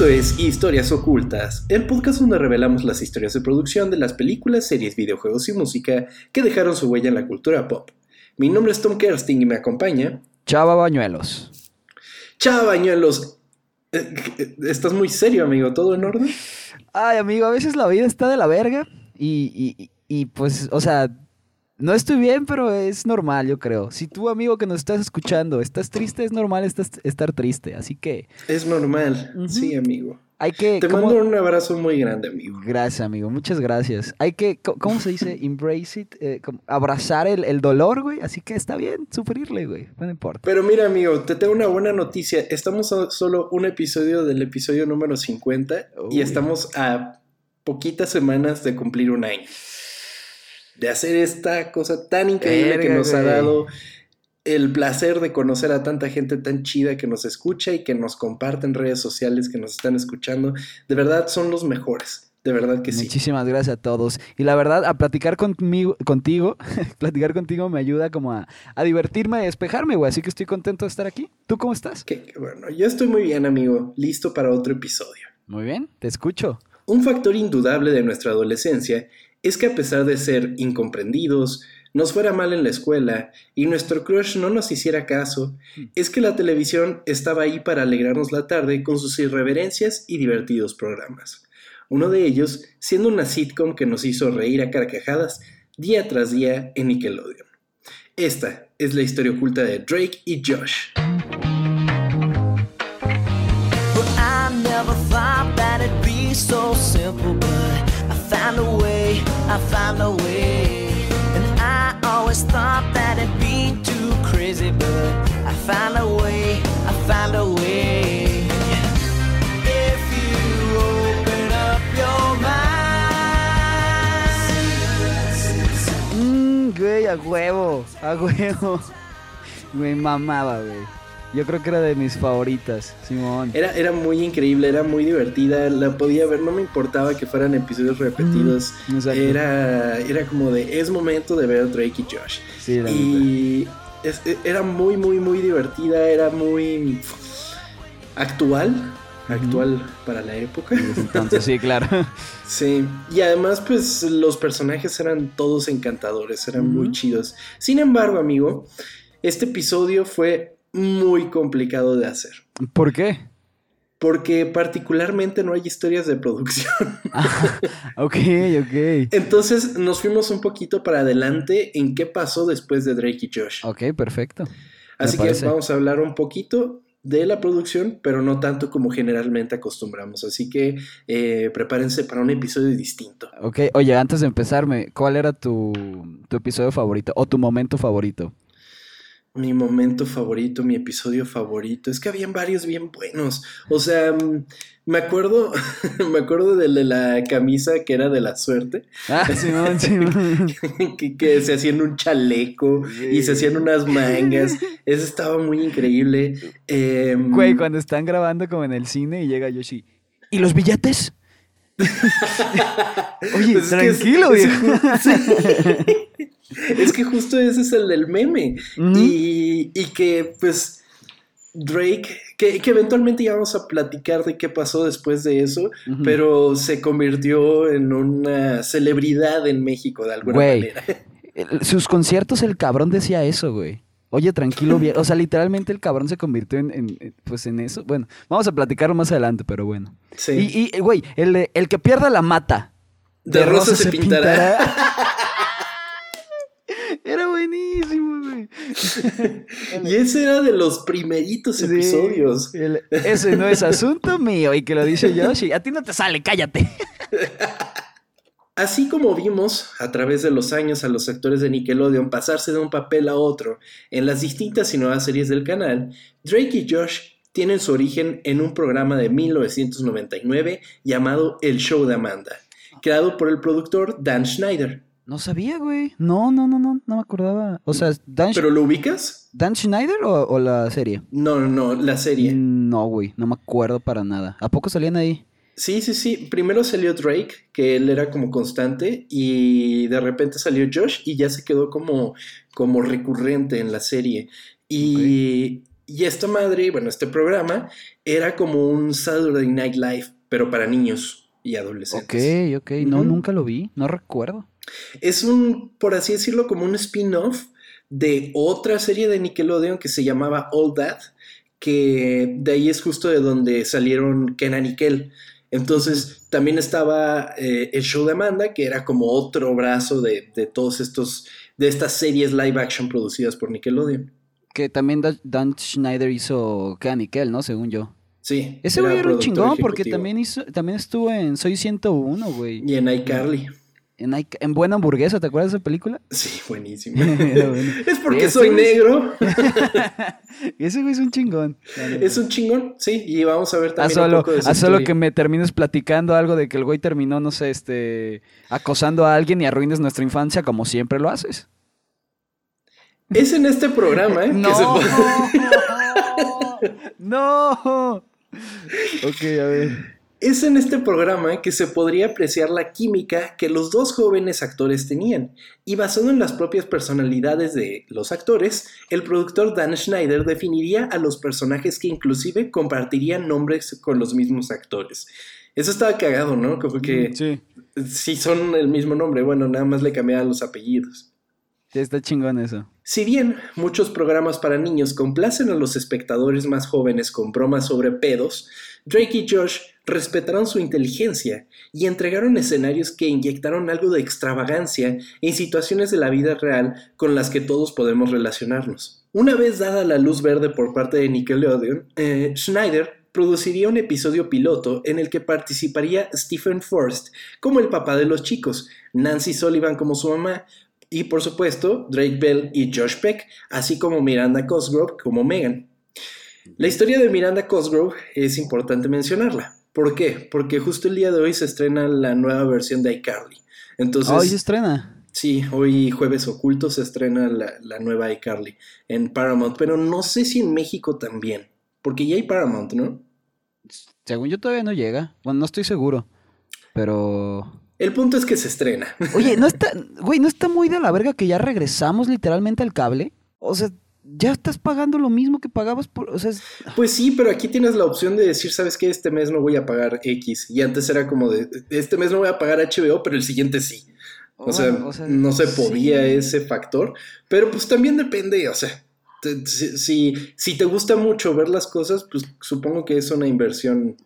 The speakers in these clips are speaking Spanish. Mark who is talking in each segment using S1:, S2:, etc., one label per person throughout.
S1: Esto es Historias Ocultas, el podcast donde revelamos las historias de producción de las películas, series, videojuegos y música que dejaron su huella en la cultura pop. Mi nombre es Tom Kersting y me acompaña.
S2: Chava Bañuelos.
S1: Chava Bañuelos. Eh, eh, Estás muy serio, amigo. ¿Todo en orden?
S2: Ay, amigo, a veces la vida está de la verga y, y, y pues, o sea, no estoy bien, pero es normal, yo creo. Si tú, amigo, que nos estás escuchando, estás triste, es normal estar triste. Así que.
S1: Es normal, sí, amigo.
S2: Hay que.
S1: Te mando un abrazo muy grande, amigo.
S2: Gracias, amigo. Muchas gracias. Hay que. ¿Cómo se dice? Embrace it. Eh, abrazar el, el, dolor, güey. Así que está bien sufrirle, güey. No importa.
S1: Pero mira, amigo, te tengo una buena noticia. Estamos a solo un episodio del episodio número 50 y estamos a poquitas semanas de cumplir un año de hacer esta cosa tan increíble que nos ha dado el placer de conocer a tanta gente tan chida que nos escucha y que nos comparte en redes sociales, que nos están escuchando. De verdad son los mejores. De verdad que sí.
S2: Muchísimas gracias a todos. Y la verdad, a platicar conmigo, contigo, platicar contigo me ayuda como a, a divertirme, a despejarme, güey. Así que estoy contento de estar aquí. ¿Tú cómo estás?
S1: Que, bueno, yo estoy muy bien, amigo. Listo para otro episodio.
S2: Muy bien, te escucho.
S1: Un factor indudable de nuestra adolescencia es que a pesar de ser incomprendidos, nos fuera mal en la escuela y nuestro crush no nos hiciera caso, es que la televisión estaba ahí para alegrarnos la tarde con sus irreverencias y divertidos programas. Uno de ellos siendo una sitcom que nos hizo reír a carcajadas día tras día en Nickelodeon. Esta es la historia oculta de Drake y Josh. I found a way. And I always thought that it'd be too crazy, but I found a way, I found a way. If you open up your mind.
S2: Mmm, güey, a huevo, a huevo. Güey, mamaba, güey. Yo creo que era de mis favoritas, Simón.
S1: Era, era muy increíble, era muy divertida, la podía ver, no me importaba que fueran episodios repetidos. era, era como de, es momento de ver Drake y Josh. Sí, y e, era muy, muy, muy divertida, era muy actual. Actual para la época.
S2: Entonces, sí, claro.
S1: sí, y además, pues los personajes eran todos encantadores, eran muy chidos. Sin embargo, amigo, este episodio fue muy complicado de hacer.
S2: ¿Por qué?
S1: Porque particularmente no hay historias de producción.
S2: Ah, ok, ok.
S1: Entonces nos fuimos un poquito para adelante en qué pasó después de Drake y Josh.
S2: Ok, perfecto.
S1: Así que vamos a hablar un poquito de la producción, pero no tanto como generalmente acostumbramos. Así que eh, prepárense para un episodio distinto.
S2: Ok, oye, antes de empezarme, ¿cuál era tu, tu episodio favorito o tu momento favorito?
S1: Mi momento favorito, mi episodio favorito. Es que habían varios bien buenos. O sea, mm, me acuerdo, me acuerdo del de la camisa que era de la suerte.
S2: Ah, sí, no, sí,
S1: que, que, se hacían un chaleco y se hacían unas mangas. Eso estaba muy increíble. Em,
S2: Güey, cuando están grabando como en el cine y llega Yoshi. ¿Y los billetes? Oye, pues tranquilo, viejo.
S1: es que justo ese es el del meme. y, que, pues, Drake, que, eventualmente ya vamos a platicar de qué pasó después de eso, pero se convirtió en una celebridad en México de alguna manera.
S2: Sus conciertos, el cabrón decía eso, güey. Oye, tranquilo. O sea, literalmente el cabrón se convirtió en, pues en eso. Bueno, vamos a platicarlo más adelante, pero bueno. Sí. Y, güey, el, el que pierda la mata.
S1: De, rosa, se, pintará.
S2: buenísimo, güey.
S1: y ese era de los primeritos episodios.
S2: ese no es asunto mío. Y que lo dice Yoshi. A ti no te sale, cállate.
S1: Así como vimos a través de los años a los actores de Nickelodeon pasarse de un papel a otro en las distintas y nuevas series del canal, Drake y Josh tienen su origen en un programa de 1999 llamado El Show de Amanda, creado por el productor Dan Schneider.
S2: No sabía, güey. No, no, no, no, no me acordaba. O sea, Dan
S1: ¿Pero lo ubicas?
S2: ¿Dan Schneider o, la serie?
S1: No, no, no, la serie.
S2: No, güey, no me acuerdo para nada. ¿A poco salían ahí?
S1: Sí, sí, sí. Primero salió Drake, que él era como constante, y de repente salió Josh y ya se quedó como, como recurrente en la serie. Y, y esta madre, bueno, este programa era como un Saturday Night Live, pero para niños y adolescentes.
S2: Ok, ok, no, nunca lo vi, no recuerdo.
S1: Es un, por así decirlo, como un spin-off de otra serie de Nickelodeon que se llamaba All That, que de ahí es justo de donde salieron Kenan y Kel. Entonces también estaba eh, el show de Amanda, que era como otro brazo de, de, todos estos, de estas series live action producidas por Nickelodeon.
S2: Que también Dan Schneider hizo Kenan y Kel, ¿no? Según yo.
S1: Sí.
S2: Ese güey era un chingón porque también hizo, también estuvo en Soy 101, güey.
S1: Y en iCarly.
S2: En, Buena Hamburguesa, ¿te acuerdas de esa película?
S1: Sí, buenísimo. Es porque soy negro.
S2: ese güey es un chingón.
S1: Es un chingón, sí. Y vamos a ver también
S2: a solo,
S1: un poco de
S2: A solo que me termines platicando algo de que el güey terminó, no sé, este, acosando a alguien y arruines nuestra infancia como siempre lo haces.
S1: Es en este programa, ¿eh?
S2: No. no. Ok, a ver.
S1: Es en este programa que se podría apreciar la química que los dos jóvenes actores tenían, y basado en las propias personalidades de los actores, el productor Dan Schneider definiría a los personajes que inclusive compartirían nombres con los mismos actores. Eso estaba cagado, ¿no? Como que sí. si son el mismo nombre, bueno, nada más le cambiaban los apellidos.
S2: Está chingón eso.
S1: Si bien muchos programas para niños complacen a los espectadores más jóvenes con bromas sobre pedos, Drake y Josh respetaron su inteligencia y entregaron escenarios que inyectaron algo de extravagancia en situaciones de la vida real con las que todos podemos relacionarnos. Una vez dada la luz verde por parte de Nickelodeon, eh, Schneider produciría un episodio piloto en el que participaría Stephen Forst como el papá de los chicos, Nancy Sullivan como su mamá, y por supuesto Drake Bell y Josh Peck, así como Miranda Cosgrove como Megan. La historia de Miranda Cosgrove es importante mencionarla. ¿Por qué? Porque justo el día de hoy se estrena la nueva versión de iCarly. Entonces,
S2: ¿Hoy se estrena?
S1: Sí, hoy jueves oculto se estrena la, nueva iCarly en Paramount, pero no sé si en México también, porque ya hay Paramount, ¿no?
S2: Según yo todavía no llega, bueno, no estoy seguro, pero...
S1: El punto es que se estrena.
S2: Oye, ¿no está, güey, no está muy de la verga que ya regresamos literalmente al cable? O sea, ya estás pagando lo mismo que pagabas por, o sea,
S1: Pues sí, pero aquí tienes la opción de decir, ¿sabes qué? Este mes no voy a pagar X. Y antes era como de, este mes no voy a pagar HBO, pero el siguiente sí. O, sea, no se podía ese factor. Pero pues también depende, o sea, si, si, te gusta mucho ver las cosas, pues supongo que es una inversión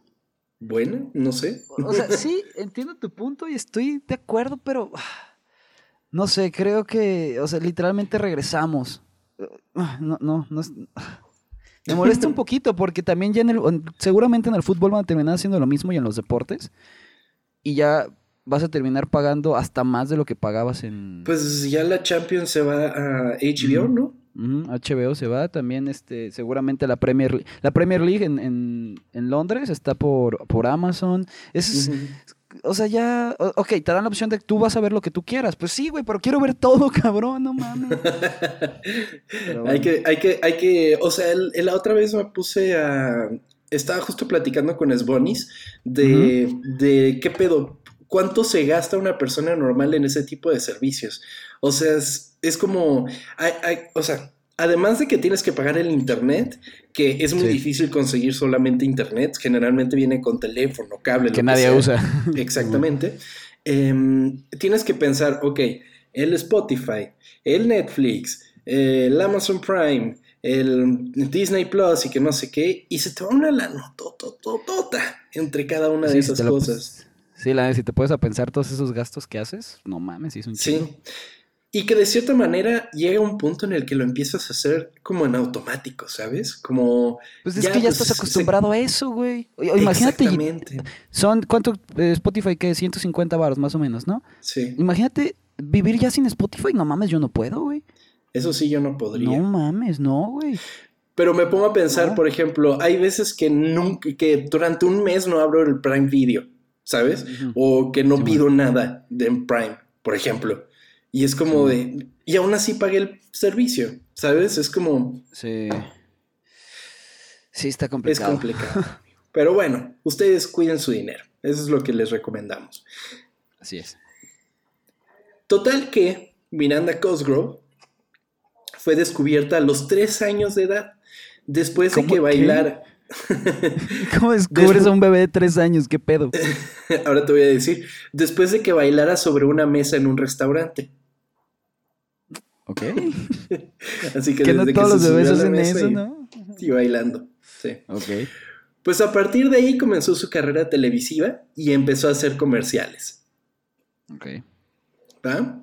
S1: buena, no sé.
S2: O sea, sí, entiendo tu punto y estoy de acuerdo, pero... No sé, creo que, o sea, literalmente regresamos. Ah, no, no, no Me molesta un poquito porque también ya en el, seguramente en el fútbol van a terminar haciendo lo mismo y en los deportes. Y ya vas a terminar pagando hasta más de lo que pagabas en...
S1: Pues ya la Champions se va a HBO, ¿no?
S2: HBO se va, también este, seguramente la Premier, la Premier League en, en, Londres está por, por Amazon. Es, o sea, ya, ok, te dan la opción de que tú vas a ver lo que tú quieras. Pues sí, güey, pero quiero ver todo, cabrón, no mames.
S1: Hay que, hay que, hay que, o sea, la otra vez me puse a, estaba justo platicando con Sbonis de, de qué pedo, cuánto se gasta una persona normal en ese tipo de servicios. O sea, es, es como, hay, hay, o sea, además de que tienes que pagar el internet, que es muy difícil conseguir solamente internet, generalmente viene con teléfono, cable.
S2: Que nadie usa.
S1: Exactamente. Em, tienes que pensar, ok, el Spotify, el Netflix, el Amazon Prime, el Disney Plus y que no sé qué, y se te va una lana tota entre cada una de esas cosas.
S2: Sí, la si te puedes a pensar todos esos gastos que haces, no mames, es un chico. Sí.
S1: Y que de cierta manera llega un punto en el que lo empiezas a hacer como en automático, ¿sabes? Como...
S2: Pues es que ya pues, estás acostumbrado a eso, güey. Imagínate. Son, ¿cuánto eh, Spotify? que 150 baros más o menos, ¿no?
S1: Sí.
S2: Imagínate vivir ya sin Spotify. No mames, yo no puedo, güey.
S1: Eso sí, yo no podría.
S2: No mames, no, güey.
S1: Pero me pongo a pensar, por ejemplo, hay veces que nunca, que durante un mes no abro el Prime Video, ¿sabes? O que no pido nada de Prime, por ejemplo. Y es como de. Y aún así pagué el servicio, ¿sabes? Es como.
S2: Sí. Sí, está complicado.
S1: Es complicado. Pero bueno, ustedes cuiden su dinero. Eso es lo que les recomendamos.
S2: Así es.
S1: Total que Miranda Cosgrove fue descubierta a los tres años de edad después de que bailara...
S2: ¿Cómo descubres a un bebé de tres años? ¿Qué pedo?
S1: Ahora te voy a decir. Después de que bailara sobre una mesa en un restaurante.
S2: Ok.
S1: Así que,
S2: que
S1: desde
S2: no todos
S1: que
S2: los bebés hacen eso,
S1: y-
S2: ¿no?
S1: Y bailando. Sí.
S2: Ok.
S1: Pues a partir de ahí comenzó su carrera televisiva y empezó a hacer comerciales.
S2: Ok.
S1: ¿va?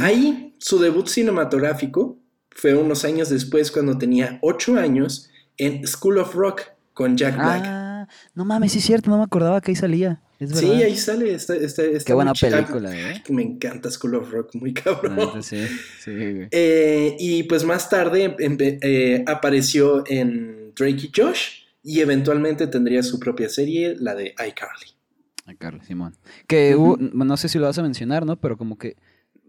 S1: Ahí su debut cinematográfico fue unos años después cuando tenía 8 años en School of Rock con Jack Black.
S2: Ah, no mames, sí es cierto, no me acordaba que ahí salía. Es
S1: sí, ahí sale. Está, está- está
S2: Qué buena película, ¿eh?
S1: Me encanta School of Rock, muy cabrón.
S2: sí, sí.
S1: Eh, y pues más tarde eh, apareció en Drake y Josh y eventualmente tendría su propia serie, la de iCarly.
S2: A Carlos Simón. Que hubo- no sé si lo vas a mencionar, ¿no? Pero como que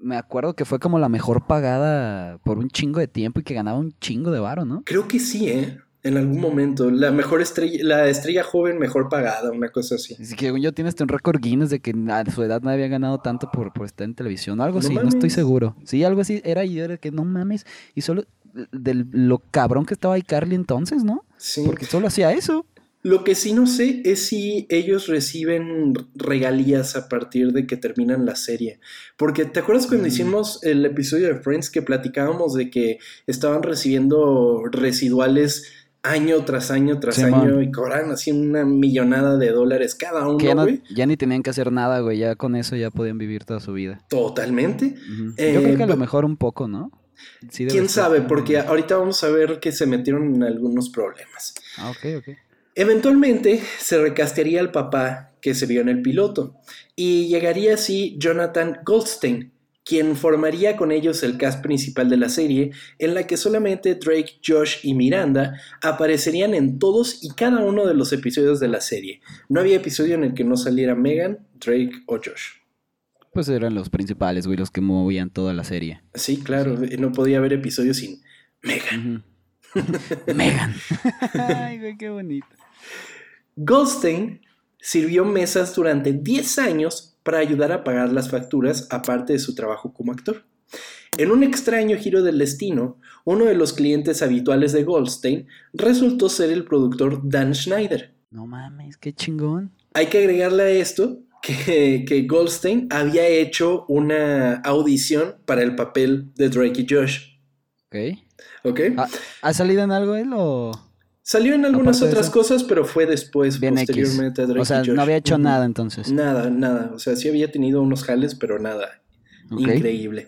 S2: me acuerdo que fue como la mejor pagada por un chingo de tiempo y que ganaba un chingo de varo, ¿no?
S1: Creo que sí, ¿eh? En algún momento. La mejor estrella, la estrella joven mejor pagada, una cosa así.
S2: Así que según yo tienes un récord Guinness de que a su edad nadie había ganado tanto por, por estar en televisión algo
S1: No
S2: así, no estoy seguro. Sí, algo así era y era que no mames. Y solo de lo cabrón que estaba ahí Carly entonces, ¿no?
S1: Sí.
S2: Porque solo hacía eso.
S1: Lo que sí no sé es si ellos reciben regalías a partir de que terminan la serie. Porque ¿te acuerdas cuando
S2: Mm.
S1: hicimos el episodio de Friends que platicábamos de que estaban recibiendo residuales año tras año tras año y cobran así una millonada de dólares cada uno,
S2: ya, no-
S1: güey?
S2: ya ni tenían que hacer nada, güey. Ya con eso ya podían vivir toda su vida.
S1: Totalmente. Eh,
S2: yo creo que a lo
S1: bu-
S2: mejor un poco, ¿no? Sí
S1: ¿Quién sabe? Porque ahorita vamos a ver que se metieron en algunos problemas.
S2: Ah, ok, ok.
S1: Eventualmente se recastearía al papá que se vio en el piloto y llegaría así Jonathan Goldstein, quien formaría con ellos el cast principal de la serie, en la que solamente Drake, Josh y Miranda aparecerían en todos y cada uno de los episodios de la serie. No había episodio en el que no saliera Megan, Drake o Josh.
S2: Pues eran los principales, güey, los que movían toda la serie.
S1: Sí, claro, no podía haber episodio sin Megan.
S2: Megan. Ay, güey, qué bonito.
S1: Goldstein sirvió mesas durante 10 años para ayudar a pagar las facturas aparte de su trabajo como actor. En un extraño giro del destino, uno de los clientes habituales de Goldstein resultó ser el productor Dan Schneider.
S2: No mames, qué chingón.
S1: Hay que agregarle a esto que, que Goldstein había hecho una audición para el papel de Drake y Josh.
S2: Ok.
S1: ¿Ok?
S2: Ah, ¿Ha salido en algo él o...?
S1: Salió en algunas otras
S2: eso.
S1: cosas, pero fue después,
S2: Bien X.
S1: posteriormente a Drake
S2: O sea,
S1: y Josh.
S2: no había hecho nada entonces.
S1: Nada, nada. O sea, sí había tenido unos jales, pero nada. Increíble.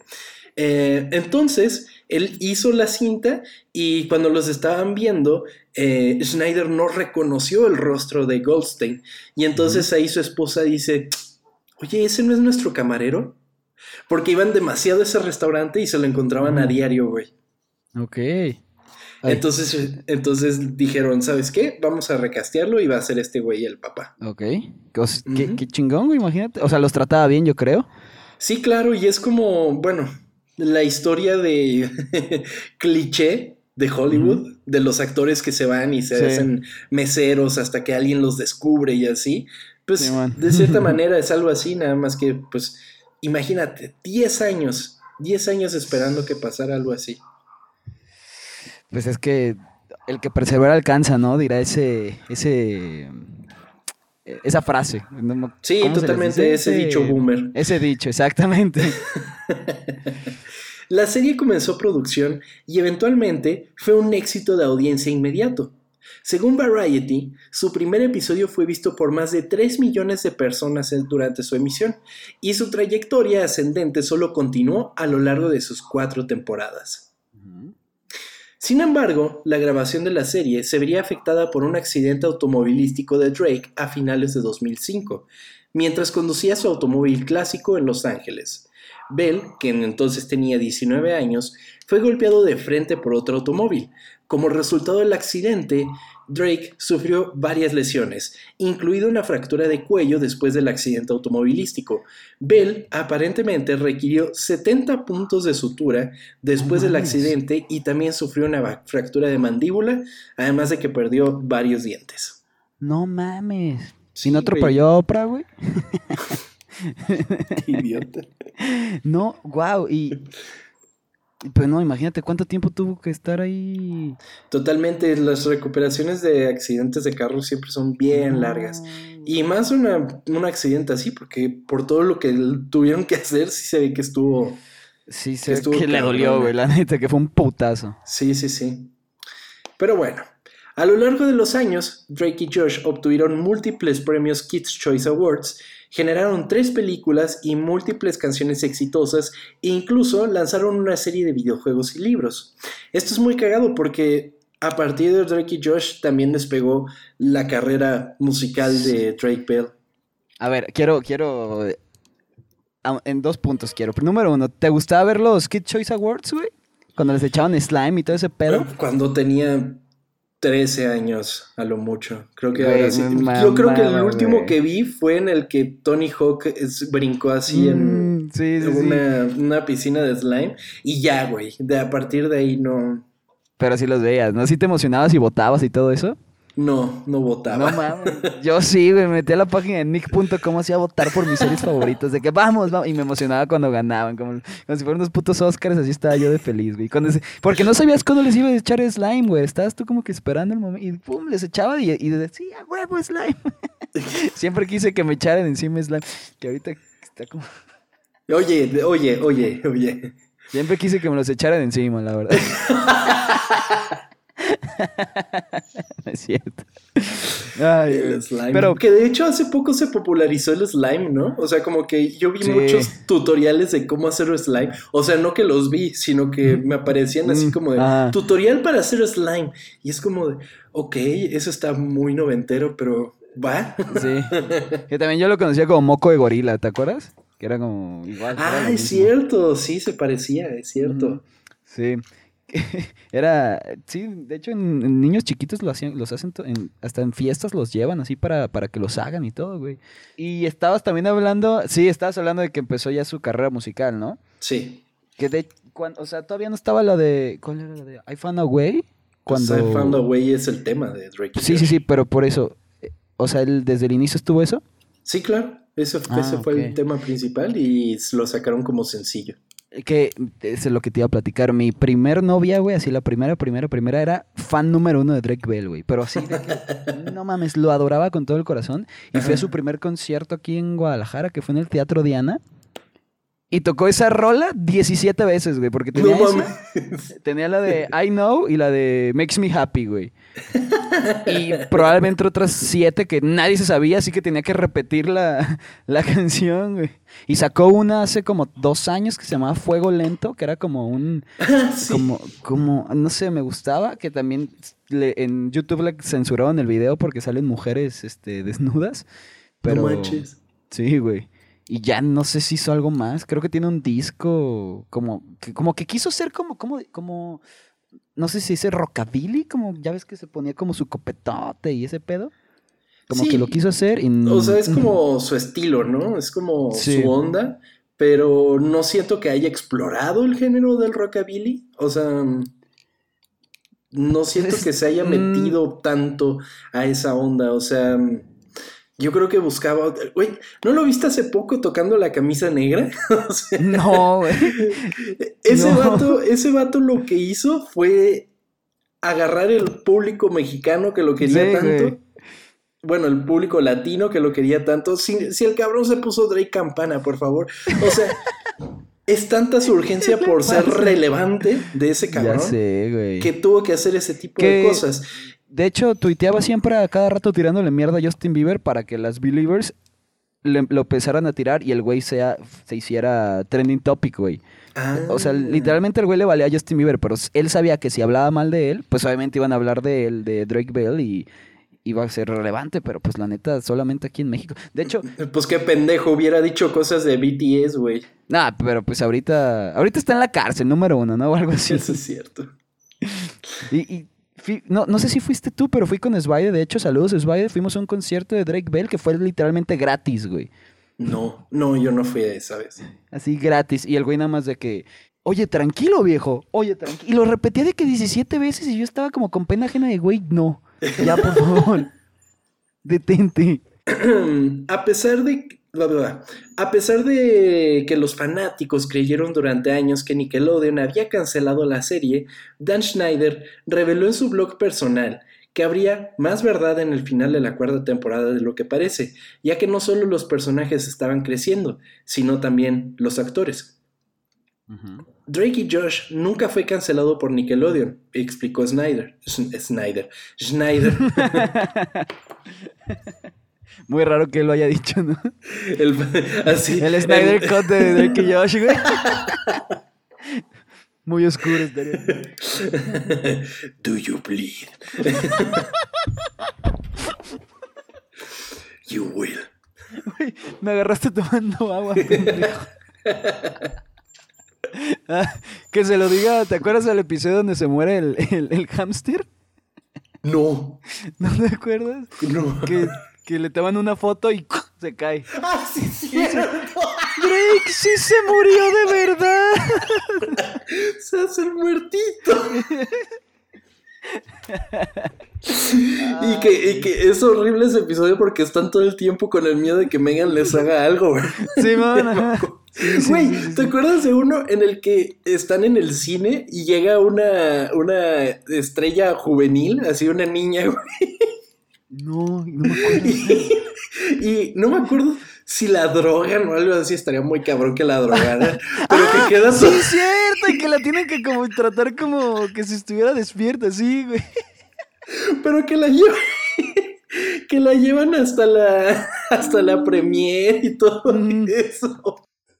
S1: Eh, entonces, él hizo la cinta y cuando los estaban viendo, eh, Schneider no reconoció el rostro de Goldstein. Y entonces ahí su esposa dice, oye, ¿ese no es nuestro camarero? Porque iban demasiado a ese restaurante y se lo encontraban a diario, güey.
S2: Ok. Ay,
S1: Entonces, entonces dijeron, ¿sabes qué? Vamos a recastearlo y va a ser este güey el papá.
S2: Ok. Qué, chingón, güey, imagínate. O sea, los trataba bien, yo creo.
S1: Sí, claro, y es como, bueno, la historia de cliché de Hollywood, de los actores que se van y se
S2: Sí.
S1: hacen meseros hasta que alguien los descubre y así. Pues
S2: Sí,
S1: de cierta manera es algo así, nada más que, pues, imagínate, 10 años, 10 años esperando que pasara algo así.
S2: Pues es que el que persevera alcanza, ¿no? Dirá ese, ese, esa frase.
S1: Sí,
S2: ¿cómo se les
S1: totalmente ese dicho boomer.
S2: Ese dicho, exactamente.
S1: La serie comenzó producción y eventualmente fue un éxito de audiencia inmediato. Según Variety, su primer episodio fue visto por más de 3 millones de personas durante su emisión y su trayectoria ascendente solo continuó a lo largo de sus cuatro temporadas. Sin embargo, la grabación de la serie se vería afectada por un accidente automovilístico de Drake a finales de 2005, mientras conducía su automóvil clásico en Los Ángeles. Bell, quien entonces tenía 19 años, fue golpeado de frente por otro automóvil. Como resultado del accidente, Drake sufrió varias lesiones, incluida una fractura de cuello después del accidente automovilístico. Bell aparentemente requirió 70 puntos de sutura después del accidente y también sufrió una fractura de mandíbula, además de que perdió varios dientes.
S2: No mames.
S1: Sí,
S2: ¿Y no
S1: güey.
S2: atropelló a Oprah, güey?
S1: Idiota.
S2: No, wow. Y Pues no, imagínate cuánto tiempo tuvo que estar ahí.
S1: Totalmente, las recuperaciones de accidentes de carro siempre son bien largas. Y más una, un accidente así, porque por todo lo que tuvieron que hacer, sí se ve que estuvo.
S2: Sí, se ve que le dolió, güey, la neta, que fue un putazo.
S1: Sí, sí, sí. Pero bueno, a lo largo de los años, Drake y Josh obtuvieron múltiples premios Kids Choice Awards, generaron tres películas y múltiples canciones exitosas e incluso lanzaron una serie de videojuegos y libros. Esto es muy cagado porque a partir de Drake y Josh también despegó la carrera musical de Drake Bell.
S2: A ver, quiero, quiero, en dos puntos quiero. Número uno, ¿te gustaba ver los Kids Choice Awards, güey? Cuando les echaban slime y todo ese pedo.
S1: Cuando tenía 13 años a lo mucho. Creo que ahora sí. Yo creo que el último que vi fue en el que Tony Hawk brincó así en mm, una, piscina de slime. Y ya, güey. De a partir de ahí no.
S2: Pero sí los veías, ¿no? ¿Sí te emocionabas y votabas y todo eso?
S1: No, no votaba.
S2: No mames. Yo sí, güey, me metí a la página de nick.com así a votar por mis series favoritas. De que vamos, vamos. Y me emocionaba cuando ganaban, como, como si fueran unos putos Oscars, así estaba yo de feliz, güey. porque no sabías cuándo les iba a echar slime, güey. Estabas tú como que esperando el momento. Y pum, les echaba y, y decía, huevo, slime. Siempre quise que me echaran encima slime. Que ahorita está como.
S1: Oye, oye, oye, oye.
S2: Siempre quise que me los echaran encima, la verdad. es cierto.
S1: Ay, el slime. Pero que de hecho hace poco se popularizó el slime, ¿no? O sea, como que yo vi muchos tutoriales de cómo hacer slime. O sea, no que los vi, sino que me aparecían así mm, como de ah. tutorial para hacer slime. Y es como de, ok, eso está muy noventero, pero va.
S2: Sí. Que también yo lo conocía como moco de gorila, ¿te acuerdas? Que era como igual.
S1: Ah, es cierto, sí, se parecía, es cierto.
S2: Sí. era, sí, de hecho en, niños chiquitos lo hacían, los hacen, hasta en fiestas los llevan así para, para que los hagan y todo, güey. Y estabas también hablando, sí, estabas hablando de que empezó ya su carrera musical, ¿no?
S1: Sí.
S2: Que de, cuando, o sea, todavía no estaba la de, ¿cuál era la de I Found a Way?
S1: Pues cuando... I Found a Way es el tema de Drake.
S2: Sí, sí, sí, pero por eso, o sea, ¿desde el inicio estuvo eso?
S1: Sí, claro. Eso, ese ah, fue el tema principal y lo sacaron como sencillo
S2: que es lo que te iba a platicar. Mi primer novia, güey, así la primera, primera, primera era fan número uno de Drake Bell, güey. Pero así de que, no mames, lo adoraba con todo el corazón. Y fue a su primer concierto aquí en Guadalajara, que fue en el Teatro Diana. Y tocó esa rola 17 veces, güey, porque tenía, tenía la de I Know y la de Makes Me Happy, güey. Y probablemente otras siete que nadie se sabía, así que tenía que repetir la, canción, güey. Y sacó una hace como dos años que se llamaba Fuego Lento, que era como un... Como, como, no sé, me gustaba, que también en YouTube le censuraron el video porque salen mujeres este, desnudas. Pero... No manches. Sí, güey. Y ya no sé si hizo algo más. Creo que tiene un disco como que, como que quiso ser como, como, como no sé si dice rockabilly, como ya ves que se ponía como su copetote y ese pedo. Como que lo quiso hacer y
S1: O sea, es como su estilo, ¿no? Es como su onda, pero no siento que haya explorado el género del rockabilly. O sea, no siento que se haya metido tanto a esa onda. O sea, yo creo que buscaba. Güey, ¿no lo viste hace poco tocando la camisa negra?
S2: no, güey.
S1: Ese, Vato, ese vato lo que hizo fue agarrar el público mexicano que lo quería tanto. Bueno, el público latino que lo quería tanto. Si, si el cabrón se puso Drake Campana, por favor. O sea, es tanta su urgencia por ser relevante de ese cabrón que tuvo que hacer ese tipo de cosas.
S2: De hecho, tuiteaba siempre a cada rato tirándole mierda a Justin Bieber para que las believers le, lo empezaran a tirar y el güey sea, se hiciera trending topic, güey. O sea, ah. literalmente el güey le valía a Justin Bieber, pero él sabía que si hablaba mal de él, pues obviamente iban a hablar de él, de Drake Bell y iba a ser relevante, pero pues la neta, solamente aquí en México. De hecho...
S1: Pues qué pendejo, hubiera dicho cosas de BTS, güey.
S2: Nah, pero pues ahorita, ahorita está en la cárcel, número uno, ¿no? O algo así.
S1: Eso es cierto.
S2: y no, no sé si fuiste tú, pero fui con Svide. De hecho, saludos, Svide. Fuimos a un concierto de Drake Bell que fue literalmente gratis, güey.
S1: No, no, yo no fui a esa vez.
S2: Así gratis. Y el güey nada más de que, oye, tranquilo, viejo. Oye, tranquilo. Y lo repetía de que 17 veces y yo estaba como con pena ajena de, güey, no. Ya, por favor. Detente.
S1: a pesar de A pesar de que los fanáticos creyeron durante años que Nickelodeon había cancelado la serie, Dan Schneider reveló en su blog personal que habría más verdad en el final de la cuarta temporada de lo que parece, ya que no solo los personajes estaban creciendo, sino también los actores. Drake y Josh nunca fue cancelado por Nickelodeon, explicó Snyder. Snyder. Schneider.
S2: Muy raro que él lo haya dicho, ¿no?
S1: El, así,
S2: el Snyder Cut de Drake y Josh, güey. Muy oscuro estaría.
S1: Do you bleed? you will.
S2: me agarraste tomando agua, ah, que se lo diga, ¿te acuerdas del episodio donde se muere el, el, el hámster?
S1: No.
S2: ¿No te acuerdas?
S1: No.
S2: Que, que le toman una foto y se cae.
S1: ¡Ah, sí, sí!
S2: Drake sí se murió de verdad.
S1: se hace el muertito. y, que, y que es horrible ese episodio porque están todo el tiempo con el miedo de que Megan les haga algo, güey.
S2: Sí, man.
S1: Güey, ¿te acuerdas de uno en el que están en el cine y llega una, una estrella juvenil, así una niña, güey?
S2: No, no me acuerdo.
S1: y no me acuerdo si la drogan o algo así, estaría muy cabrón que la drogaran. Pero que ah, queda
S2: Sí, es cierto, y que la tienen que como tratar como que si estuviera despierta, sí, güey.
S1: Pero que la llevan. que la llevan hasta la. hasta la premier y todo eso.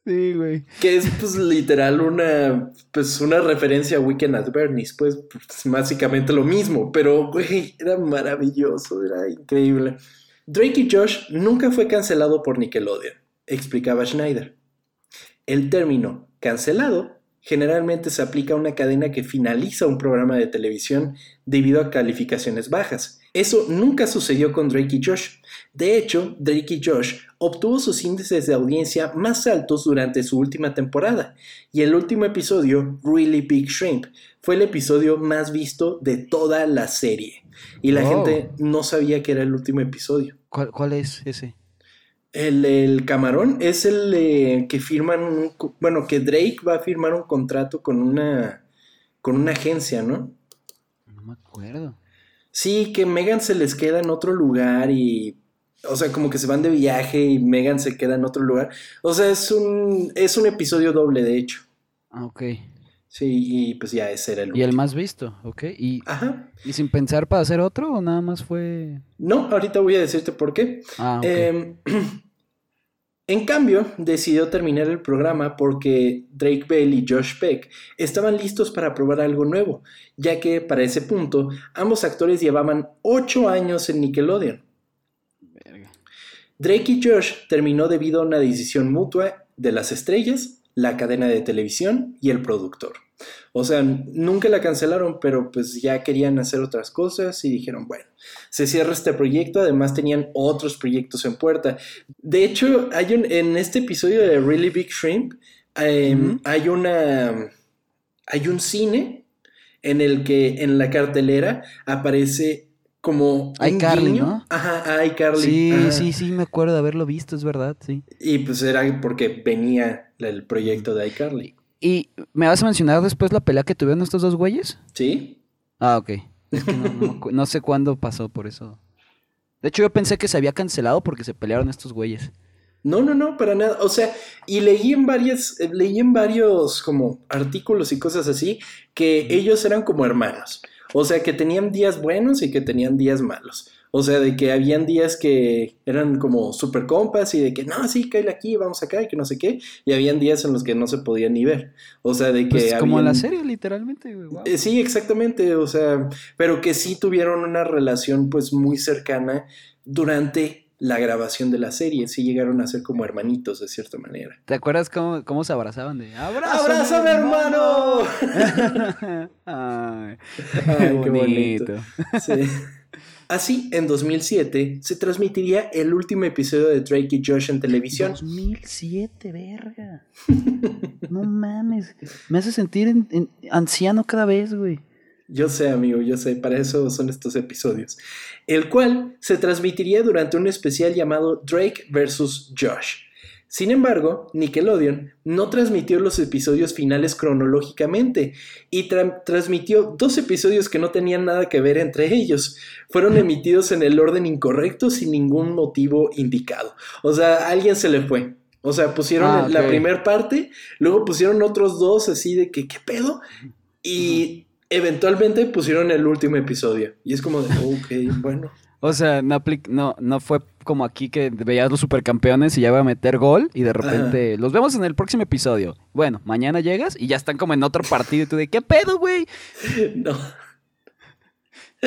S2: Sí, güey.
S1: Que es pues literal una pues una referencia a Weekend at Bernie's, pues, pues básicamente lo mismo, pero güey, era maravilloso, era increíble. Drake y Josh nunca fue cancelado por Nickelodeon, explicaba Schneider. El término cancelado generalmente se aplica a una cadena que finaliza un programa de televisión debido a calificaciones bajas. Eso nunca sucedió con Drake y Josh. De hecho, Drake y Josh obtuvo sus índices de audiencia más altos durante su última temporada, y el último episodio, Really Big Shrimp, fue el episodio más visto de toda la serie. Y la gente no sabía que era el último episodio.
S2: ¿Cuál, es ese?
S1: El, camarón es el que firman, bueno, que Drake va a firmar un contrato con una, con una agencia, ¿no?
S2: No me acuerdo.
S1: Sí, que Megan se les queda en otro lugar y, o sea, como que se van de viaje y Megan se queda en otro lugar. O sea, es un, es un episodio doble, de hecho.
S2: Ah, ok.
S1: Sí, y pues ya ese era el
S2: Y el más visto, ok. ¿Y,
S1: Ajá.
S2: ¿Y sin pensar para hacer otro o nada más fue...?
S1: No, ahorita voy a decirte por qué.
S2: Ah,
S1: em, en cambio, decidió terminar el programa porque Drake Bell y Josh Peck estaban listos para probar algo nuevo, ya que para ese punto ambos actores llevaban ocho años en Nickelodeon. Drake y Josh terminó debido a una decisión mutua de las estrellas la cadena de televisión y el productor. O sea, nunca la cancelaron, pero pues ya querían hacer otras cosas y dijeron, bueno, se cierra este proyecto, además tenían otros proyectos en puerta. De hecho, hay un, en este episodio de Really Big Shrimp, em, hay una, hay un cine en el que en la cartelera aparece como
S2: iCarly, ¿no?
S1: Ajá, iCarly.
S2: Sí, sí, sí, me acuerdo de haberlo visto, es verdad, sí.
S1: Y pues era porque venía el proyecto de iCarly.
S2: ¿Y me vas a mencionar después la pelea que tuvieron estos dos güeyes?
S1: Sí.
S2: Ah, ok. Es que no, sé cuándo pasó por eso. De hecho, yo pensé que se había cancelado porque se pelearon estos güeyes.
S1: No, no, no, para nada. O sea, y leí en varias, leí en varios como artículos y cosas así que ellos eran como hermanos. O sea, que tenían días buenos y que tenían días malos. O sea, de que habían días que eran como super compas y de que no, sí, cae aquí, vamos acá y que no sé qué. Y habían días en los que no se podían ni ver. O sea, de que.
S2: Pues como la serie, literalmente,
S1: eh, sí, exactamente. O sea, pero que sí tuvieron una relación, pues, muy cercana durante la grabación de la serie. Sí llegaron a ser como hermanitos, de cierta manera.
S2: ¿Te acuerdas cómo, cómo se abrazaban de
S1: ¡Abrázame, hermano!
S2: Ay, qué bonito.
S1: Sí. Así, en 2007, se transmitiría el último episodio de Drake y Josh en televisión.
S2: 2007, verga. no mames. Me hace sentir anciano cada vez, güey.
S1: Yo sé, amigo, yo sé, para eso son estos episodios. El cual se transmitiría durante un especial llamado Drake vs. Josh. Sin embargo, Nickelodeon no transmitió los episodios finales cronológicamente y transmitió dos episodios que no tenían nada que ver entre ellos. Fueron emitidos en el orden incorrecto sin ningún motivo indicado. O sea, alguien se le fue. O sea, pusieron ah, la primera parte, luego pusieron otros dos así de que, ¿qué pedo? Y eventualmente pusieron el último episodio. Y es como de, ok, bueno.
S2: O sea, no, no, no fue como aquí que veías los supercampeones y ya iba a meter gol y de repente los vemos en el próximo episodio. Bueno, mañana llegas y ya están como en otro partido y tú de ¿qué pedo, güey? No.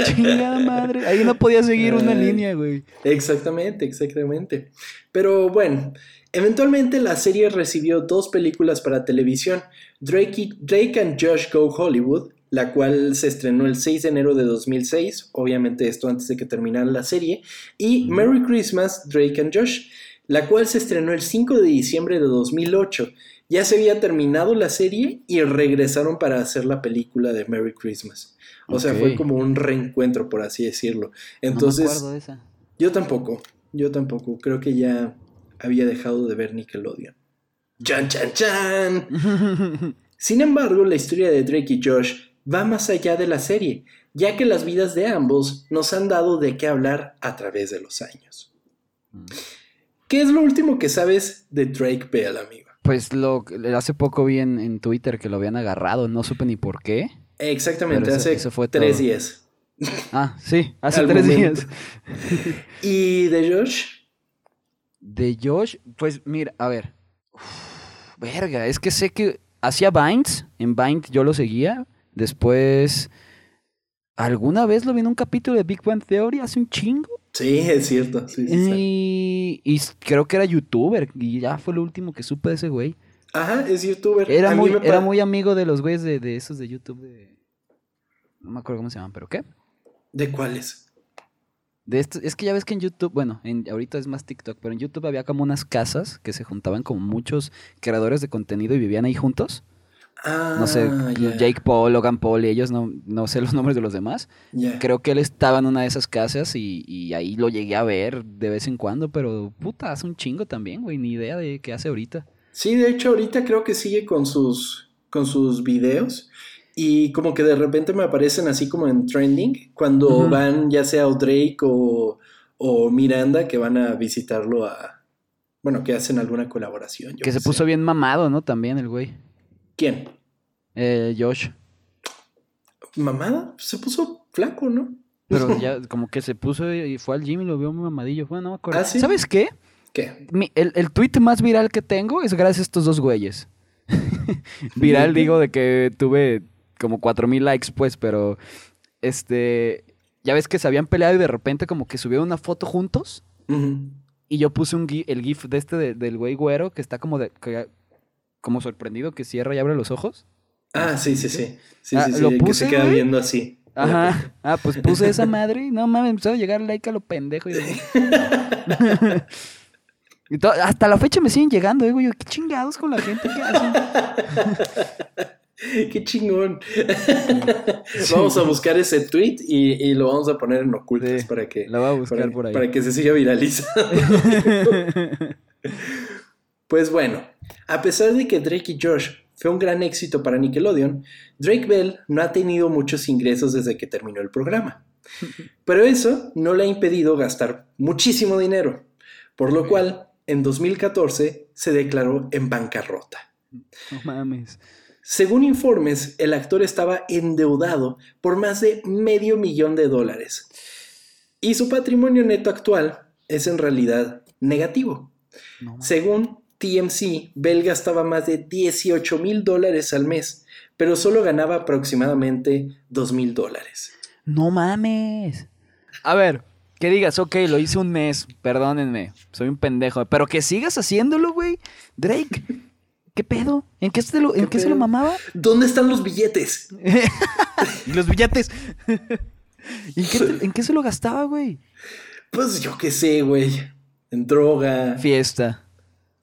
S2: Chingada madre. Ahí no podía seguir una línea, güey.
S1: Exactamente, exactamente. Pero bueno, eventualmente la serie recibió dos películas para televisión: Drake, Drake and Josh Go Hollywood la cual se estrenó el 6 de enero de 2006, obviamente esto antes de que terminara la serie, y Merry Christmas, Drake and Josh, la cual se estrenó el 5 de diciembre de 2008. Ya se había terminado la serie y regresaron para hacer la película de Merry Christmas. O sea, fue como un reencuentro, por así decirlo. Entonces, no esa. yo tampoco, yo tampoco. Creo que ya había dejado de ver Nickelodeon. ¡Chan, chan, chan! Sin embargo, la historia de Drake y Josh va más allá de la serie, ya que las vidas de ambos nos han dado de qué hablar a través de los años. Mm. ¿Qué es lo último que sabes de Drake Bell, amigo?
S2: Pues lo hace poco vi en, Twitter que lo habían agarrado, no supe ni por qué.
S1: Exactamente, hace fue tres días.
S2: Ah, sí, hace tres días.
S1: ¿Y de Josh?
S2: De Josh, pues mira, a ver. verga, es que sé que hacía Vines, en Vines yo lo seguía, Después, ¿alguna vez lo vi en un capítulo de Big Bang Theory hace un chingo?
S1: Sí, es cierto.
S2: y, creo que era youtuber. Y ya fue lo último que supe de ese güey.
S1: Ajá, es youtuber.
S2: Era, muy, era muy amigo de los güeyes de, esos de YouTube. De... No me acuerdo cómo se llaman, pero ¿qué?
S1: ¿De cuáles?
S2: De esto, es que ya ves que en YouTube, bueno, en, ahorita es más TikTok, pero en YouTube había como unas casas que se juntaban como muchos creadores de contenido y vivían ahí juntos no sé, ah, Jake Paul, Logan Paul y ellos, no, no sé los nombres de los demás. Creo que él estaba en una de esas casas y, ahí lo llegué a ver de vez en cuando, pero puta, hace un chingo también, güey, ni idea de qué hace ahorita.
S1: Sí, de hecho ahorita creo que sigue con sus, con sus videos y como que de repente me aparecen así como en trending cuando van ya sea Drake o, o Miranda que van a visitarlo a... Bueno, que hacen alguna colaboración.
S2: que se puso bien mamado, ¿no? También el güey.
S1: ¿Quién?
S2: Eh, Josh.
S1: Mamada, se puso flaco, ¿no?
S2: Pero ya como que se puso y fue al gym y lo vio muy mamadillo. Bueno, no me acuerdo. ¿Ah, ¿Sabes qué?
S1: ¿Qué?
S2: el, el tweet más viral que tengo es gracias a estos dos güeyes. viral digo de que tuve como cuatro mil likes, pues, pero este, ya ves que se habían peleado y de repente como que subieron una foto juntos. Y yo puse un el gif de este del güey güero que está como de, como sorprendido que cierra y abre los ojos.
S1: Ah, sí, sí, sí. Sí, ah, sí, sí, que se queda viendo así.
S2: Ajá. Ah, pues puse esa madre y no mames, empezó a llegar like a lo pendejo. Y, hasta la fecha me siguen llegando, eh, güey. Qué chingados con la gente que hacen.
S1: Qué chingón. Vamos a buscar ese tweet y, lo vamos a poner en ocultas para que.
S2: Lo va a buscar por ahí.
S1: Para que se siga viralizando. pues bueno, a pesar de que Drake y Josh fue un gran éxito para Nickelodeon, Drake Bell no ha tenido muchos ingresos desde que terminó el programa. Pero eso no le ha impedido gastar muchísimo dinero, por lo cual en 2014 se declaró en bancarrota.
S2: No mames.
S1: Según informes, el actor estaba endeudado por más de medio millón de dólares. Y su patrimonio neto actual es en realidad negativo. Según TMC, Bell gastaba más de 18 mil dólares al mes, pero solo ganaba aproximadamente 2 mil dólares.
S2: No mames. A ver, que digas, ok, lo hice un mes, perdónenme, soy un pendejo, pero que sigas haciéndolo, güey. Drake, ¿qué pedo? ¿En qué, se lo, ¿en qué se lo mamaba?
S1: ¿Dónde están los billetes?
S2: los billetes? ¿En qué, ¿En qué se lo gastaba, güey?
S1: Pues yo qué sé, güey. En droga.
S2: Fiesta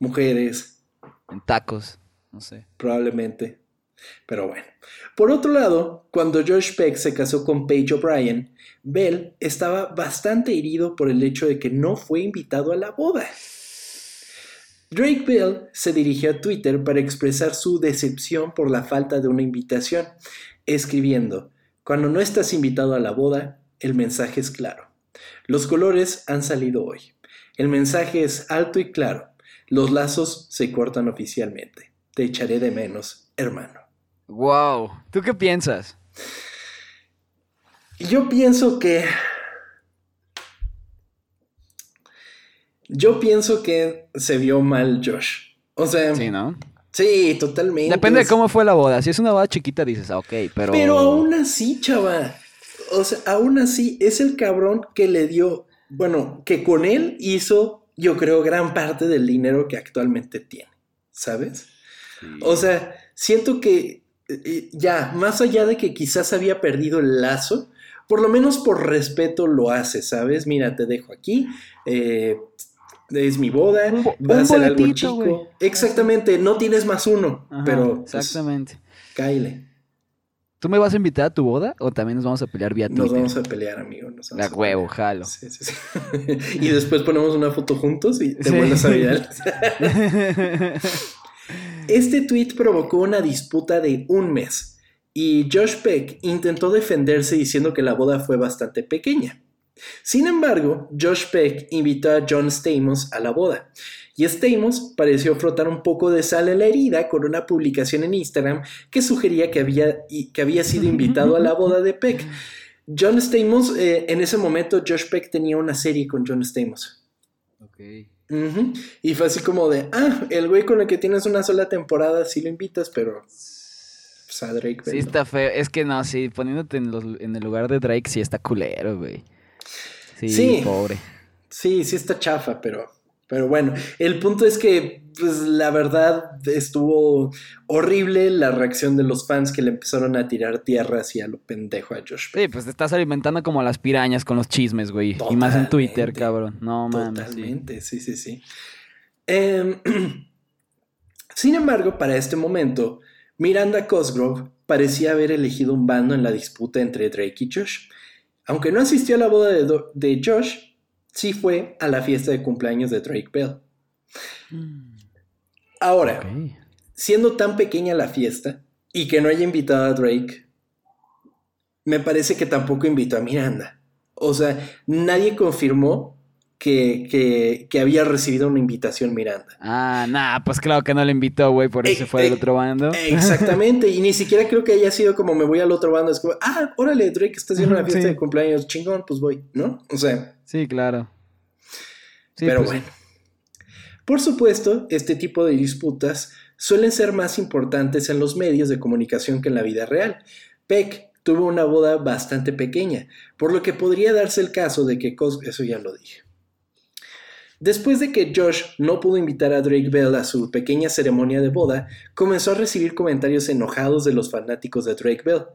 S1: mujeres.
S2: En tacos, no sé.
S1: Probablemente. Pero bueno. Por otro lado, cuando George Peck se casó con Paige O'Brien, Bell estaba bastante herido por el hecho de que no fue invitado a la boda. Drake Bell se dirigió a Twitter para expresar su decepción por la falta de una invitación, escribiendo, Cuando no estás invitado a la boda, el mensaje es claro. Los colores han salido hoy. El mensaje es alto y claro. Los lazos se cortan oficialmente. Te echaré de menos, hermano.
S2: Wow. ¿Tú qué piensas?
S1: Yo pienso que. Yo pienso que se vio mal Josh. O sea.
S2: Sí, ¿no?
S1: Sí, totalmente.
S2: Depende de cómo fue la boda. Si es una boda chiquita, dices, ah, ok, pero.
S1: Pero aún así, chava. O sea, aún así, es el cabrón que le dio. Bueno, que con él hizo, yo creo, gran parte del dinero que actualmente tiene. ¿Sabes? O sea, siento que eh, ya, más allá de que quizás había perdido el lazo, por lo menos por respeto lo hace, ¿sabes? Mira, te dejo aquí, eh, es mi boda, va a ser algo chico. Exactamente, no tienes más uno, pero.
S2: Pues, exactamente.
S1: cáile.
S2: ¿Tú me vas a invitar a tu boda o también nos vamos a pelear vía Twitter?
S1: Nos vamos a pelear, amigo. Nos
S2: La huevo, jalo.
S1: Sí, sí, sí. y después ponemos una foto juntos y te vuelves a viral. Este tweet provocó una disputa de un mes y Josh Peck intentó defenderse diciendo que la boda fue bastante pequeña. Sin embargo, Josh Peck invitó a John Stamos a la boda, y Stamos pareció frotar un poco de sal en la herida con una publicación en Instagram que sugería que había, que había sido invitado a la boda de Peck. John Stamos, eh, en ese momento Josh Peck tenía una serie con John Stamos.
S2: Okay.
S1: Y fue así como de, ah, el güey con el que tienes una sola temporada, sí lo invitas, pero... Pues a Drake,
S2: Sí, está feo. Es que no, sí, poniéndote en, los, en el lugar de Drake, sí está culero, güey. Sí, sí, pobre.
S1: Sí, sí está chafa, pero pero bueno, el punto es que, pues la verdad, estuvo horrible la reacción de los fans que le empezaron a tirar tierra hacia lo pendejo a Josh.
S2: Sí, pues te estás alimentando como las pirañas con los chismes, güey. y más en Twitter, cabrón. No mames.
S1: Totalmente, sí, sí, sí. Em, sin embargo, para este momento, Miranda Cosgrove parecía haber elegido un bando en la disputa entre Drake y Josh. Aunque no asistió a la boda de, de Josh, sí fue a la fiesta de cumpleaños de Drake Bell. Mm. Ahora, siendo tan pequeña la fiesta y que no haya invitado a Drake, me parece que tampoco invitó a Miranda. O sea, nadie confirmó que, había recibido una invitación Miranda.
S2: Ah, nah, pues claro que no le invitó, güey, por eso fue al otro bando.
S1: Exactamente, y ni siquiera creo que haya sido como me voy al otro bando, es como, ah, órale, Drake, estás haciendo una fiesta de cumpleaños, chingón, pues voy, ¿no? O sea.
S2: Sí, claro.
S1: pero pues bueno. Por supuesto, este tipo de disputas suelen ser más importantes en los medios de comunicación que en la vida real. Peck tuvo una boda bastante pequeña, por lo que podría darse el caso de que eso ya lo dije. Después de que Josh no pudo invitar a Drake Bell a su pequeña ceremonia de boda, comenzó a recibir comentarios enojados de los fanáticos de Drake Bell.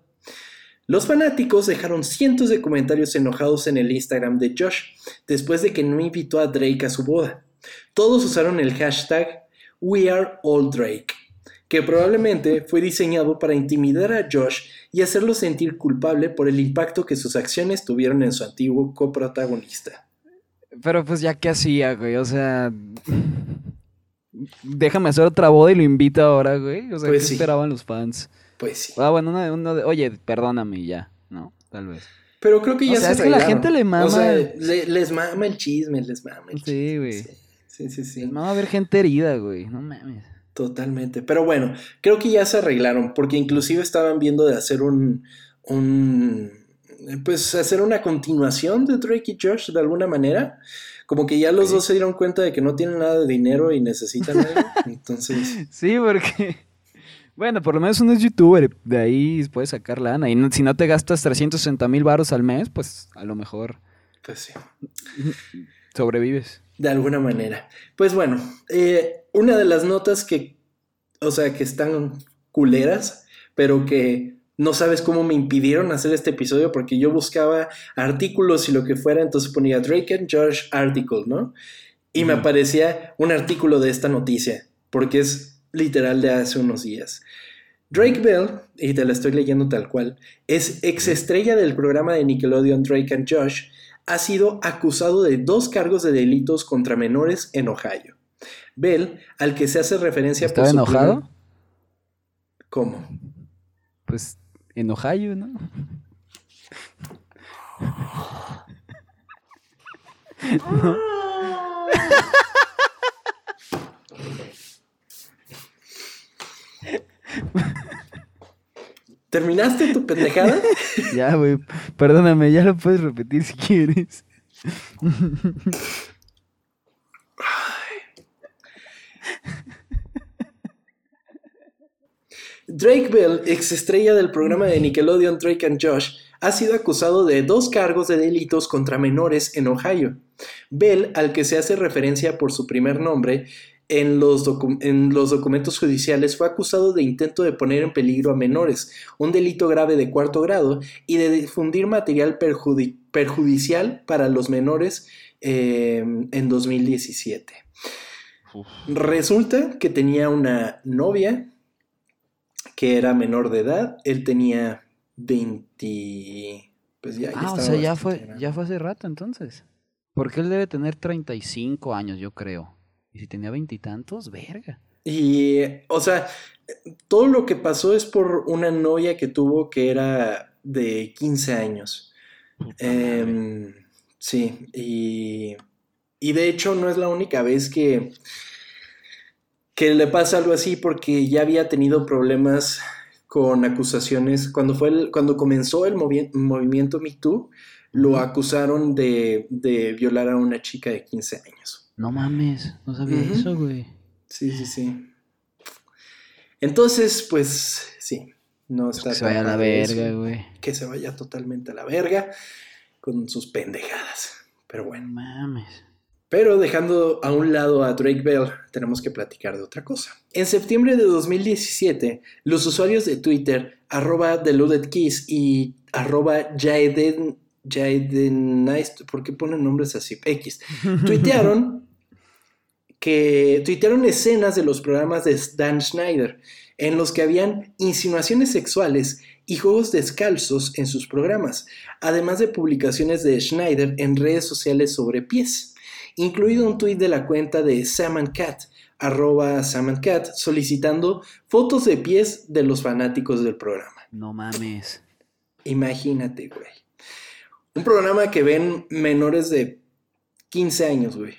S1: Los fanáticos dejaron cientos de comentarios enojados en el Instagram de Josh después de que no invitó a Drake a su boda. Todos usaron el hashtag WeAreAllDrake, que probablemente fue diseñado para intimidar a Josh y hacerlo sentir culpable por el impacto que sus acciones tuvieron en su antiguo coprotagonista.
S2: Pero pues ya que hacía, güey, o sea... Déjame hacer otra boda y lo invito ahora, güey. O sea, pues ¿qué esperaban los fans?
S1: Pues sí.
S2: Ah, bueno, uno, de, oye, perdóname ya, ¿no? Tal vez.
S1: Pero creo que ya o sea,
S2: es que la gente le mama. O
S1: sea, les mama el chisme, les mama el chisme.
S2: Sí, güey.
S1: Sí, sí, sí.
S2: Les mama ver gente herida, güey. No mames.
S1: Totalmente. Pero bueno, creo que ya se arreglaron, porque inclusive estaban viendo de hacer un. un pues hacer una continuación de Drake y Josh de alguna manera. Como que ya los dos se dieron cuenta de que no tienen nada de dinero y necesitan algo. Entonces.
S2: Sí, porque. Bueno, por lo menos uno es youtuber, de ahí puedes sacar lana. Y si no te gastas 360 mil baros al mes, pues a lo mejor.
S1: Pues sí.
S2: Sobrevives.
S1: De alguna manera. Pues bueno, eh, una de las notas que, o sea, que están culeras, pero que no sabes cómo me impidieron hacer este episodio porque yo buscaba artículos y lo que fuera, entonces ponía Drake and George article, ¿no? Y me aparecía un artículo de esta noticia, porque es literal de hace unos días. Drake Bell, y te la estoy leyendo tal cual, es ex estrella del programa de Nickelodeon Drake and Josh, ha sido acusado de dos cargos de delitos contra menores en Ohio. Bell, al que se hace referencia
S2: ¿Estaba enojado?
S1: ¿Cómo?
S2: Pues en Ohio, ¿no? ¿No?
S1: ¿Terminaste tu pendejada?
S2: ya, güey. Perdóname, ya lo puedes repetir si quieres.
S1: Drake Bell, ex estrella del programa de Nickelodeon Drake and Josh, ha sido acusado de dos cargos de delitos contra menores en Ohio. Bell, al que se hace referencia por su primer nombre, en los, en los, documentos judiciales fue acusado de intento de poner en peligro a menores, un delito grave de cuarto grado, y de difundir material perjudicial para los menores em, en 2017. Resulta que tenía una novia que era menor de edad, él tenía 20... Pues ya,
S2: ah, o sea, ya fue, ya fue hace rato entonces. Porque él debe tener 35 años, yo creo. Y si tenía veintitantos, verga.
S1: Y, o sea, todo lo que pasó es por una novia que tuvo que era de 15 años. Em, sí, y, y, de hecho no es la única vez que, que le pasa algo así porque ya había tenido problemas con acusaciones. Cuando, fue el, cuando comenzó el movimiento Me Too, lo acusaron de, de violar a una chica de 15 años.
S2: No mames, no sabía eso, güey.
S1: Sí, sí, sí. Entonces, pues, sí, no está.
S2: que se vaya a la verga, güey.
S1: Que se vaya totalmente a la verga con sus pendejadas. Pero bueno.
S2: mames.
S1: Pero dejando a un lado a Drake Bell, tenemos que platicar de otra cosa. En septiembre de 2017, los usuarios de Twitter, arroba Kiss y arroba Jaden, Jaden ¿por qué ponen nombres así? X, tuitearon que tuitearon escenas de los programas de Dan Schneider, en los que habían insinuaciones sexuales y juegos descalzos en sus programas, además de publicaciones de Schneider en redes sociales sobre pies, incluido un tuit de la cuenta de Sam Cat, arroba Sam Cat, solicitando fotos de pies de los fanáticos del programa.
S2: No mames.
S1: Imagínate, güey. Un programa que ven menores de 15 años, güey.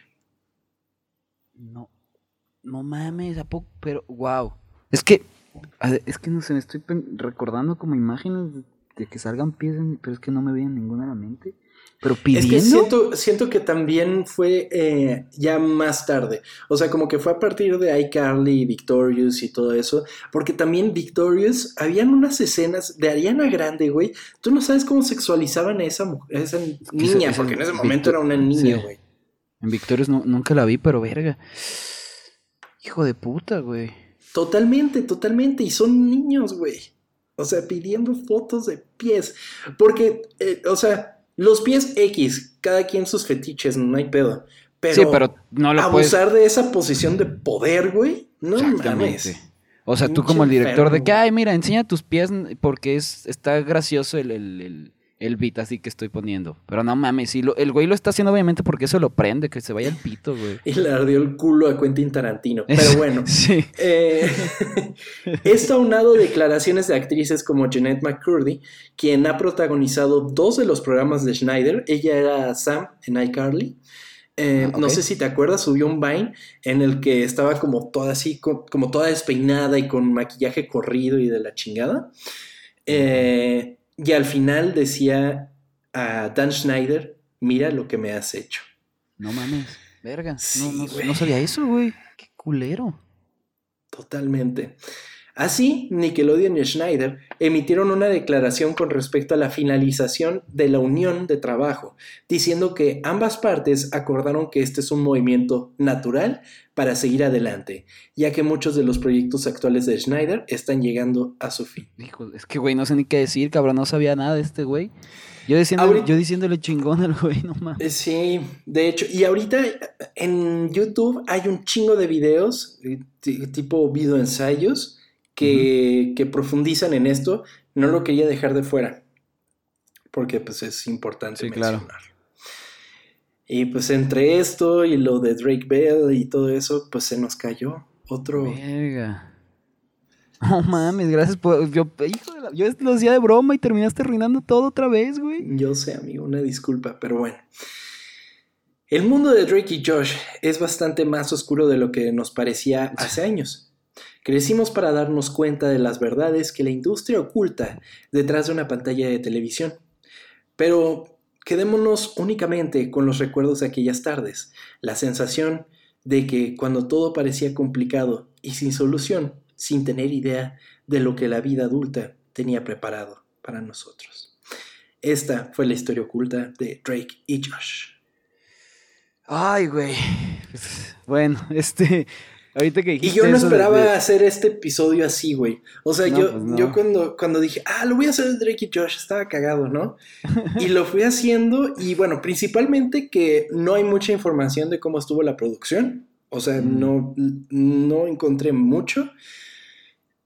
S2: No, no mames, ¿a poco? Pero, wow. Es que, es que no sé, me estoy recordando como imágenes de que salgan pies, pero es que no me viene ninguna a la mente. Pero pidiendo. Es que
S1: siento, siento que también fue eh, ya más tarde. O sea, como que fue a partir de iCarly, Victorious y todo eso. Porque también Victorious, habían unas escenas de Ariana Grande, güey. Tú no sabes cómo sexualizaban a esa, esa niña, porque en ese momento era una niña, güey.
S2: En Victorious nunca la vi, pero verga. Hijo de puta, güey.
S1: Totalmente, totalmente. Y son niños, güey. O sea, pidiendo fotos de pies. Porque, eh, o sea, los pies X, cada quien sus fetiches, no hay pedo. Pero, sí, pero no lo abusar de esa posición de poder, güey. No mames.
S2: O sea, tú como el director de que, ay, mira, enseña tus pies porque es, está gracioso el el beat así que estoy poniendo. Pero no mames, si el güey lo está haciendo obviamente porque eso lo prende, que se vaya el pito, güey.
S1: Y le ardió el culo a Quentin Tarantino. Pero bueno. sí. Eh, esto aunado declaraciones de actrices como Jeanette McCurdy, quien ha protagonizado dos de los programas de Schneider. Ella era Sam en iCarly. Eh, ah, no sé si te acuerdas, subió un Vine en el que estaba como toda así, como toda despeinada y con maquillaje corrido y de la chingada. Eh, y al final decía a Dan Schneider, mira lo que me has hecho.
S2: No mames, verga. no, sabía eso, güey. Qué culero.
S1: Totalmente. Así, Nickelodeon y Schneider emitieron una declaración con respecto a la finalización de la unión de trabajo, diciendo que ambas partes acordaron que este es un movimiento natural para seguir adelante, ya que muchos de los proyectos actuales de Schneider están llegando a su fin.
S2: Hijo, es que, güey, no sé ni qué decir, cabrón, no sabía nada de este güey. Yo, diciéndole chingón al güey, no mames. Eh,
S1: sí, de hecho, y ahorita en YouTube hay un chingo de videos, eh, tipo videoensayos, que, que profundizan en esto, no lo quería dejar de fuera, porque pues es importante sí, mencionar. Claro. Y pues entre esto y lo de Drake Bell y todo eso, pues se nos cayó otro...
S2: Verga. No mames, gracias por... Yo, hijo de la... Yo lo hacía de broma y terminaste arruinando todo otra vez, güey.
S1: Yo sé, amigo, una disculpa, pero bueno. El mundo de Drake y Josh es bastante más oscuro de lo que nos parecía hace años. Crecimos para darnos cuenta de las verdades que la industria oculta detrás de una pantalla de televisión. Pero quedémonos únicamente con los recuerdos de aquellas tardes, la sensación de que cuando todo parecía complicado y sin solución, sin tener idea de lo que la vida adulta tenía preparado para nosotros. Esta fue la historia oculta de Drake y Josh.
S2: Ay, güey. Bueno, este, Ahorita que
S1: y yo no esperaba hacer este episodio así, güey. O sea, yo, pues yo cuando, cuando dije, ah, lo voy a hacer de Drake y Josh, estaba cagado, ¿no? y lo fui haciendo y bueno, principalmente que no hay mucha información de cómo estuvo la producción. O sea, mm. no, no encontré mucho.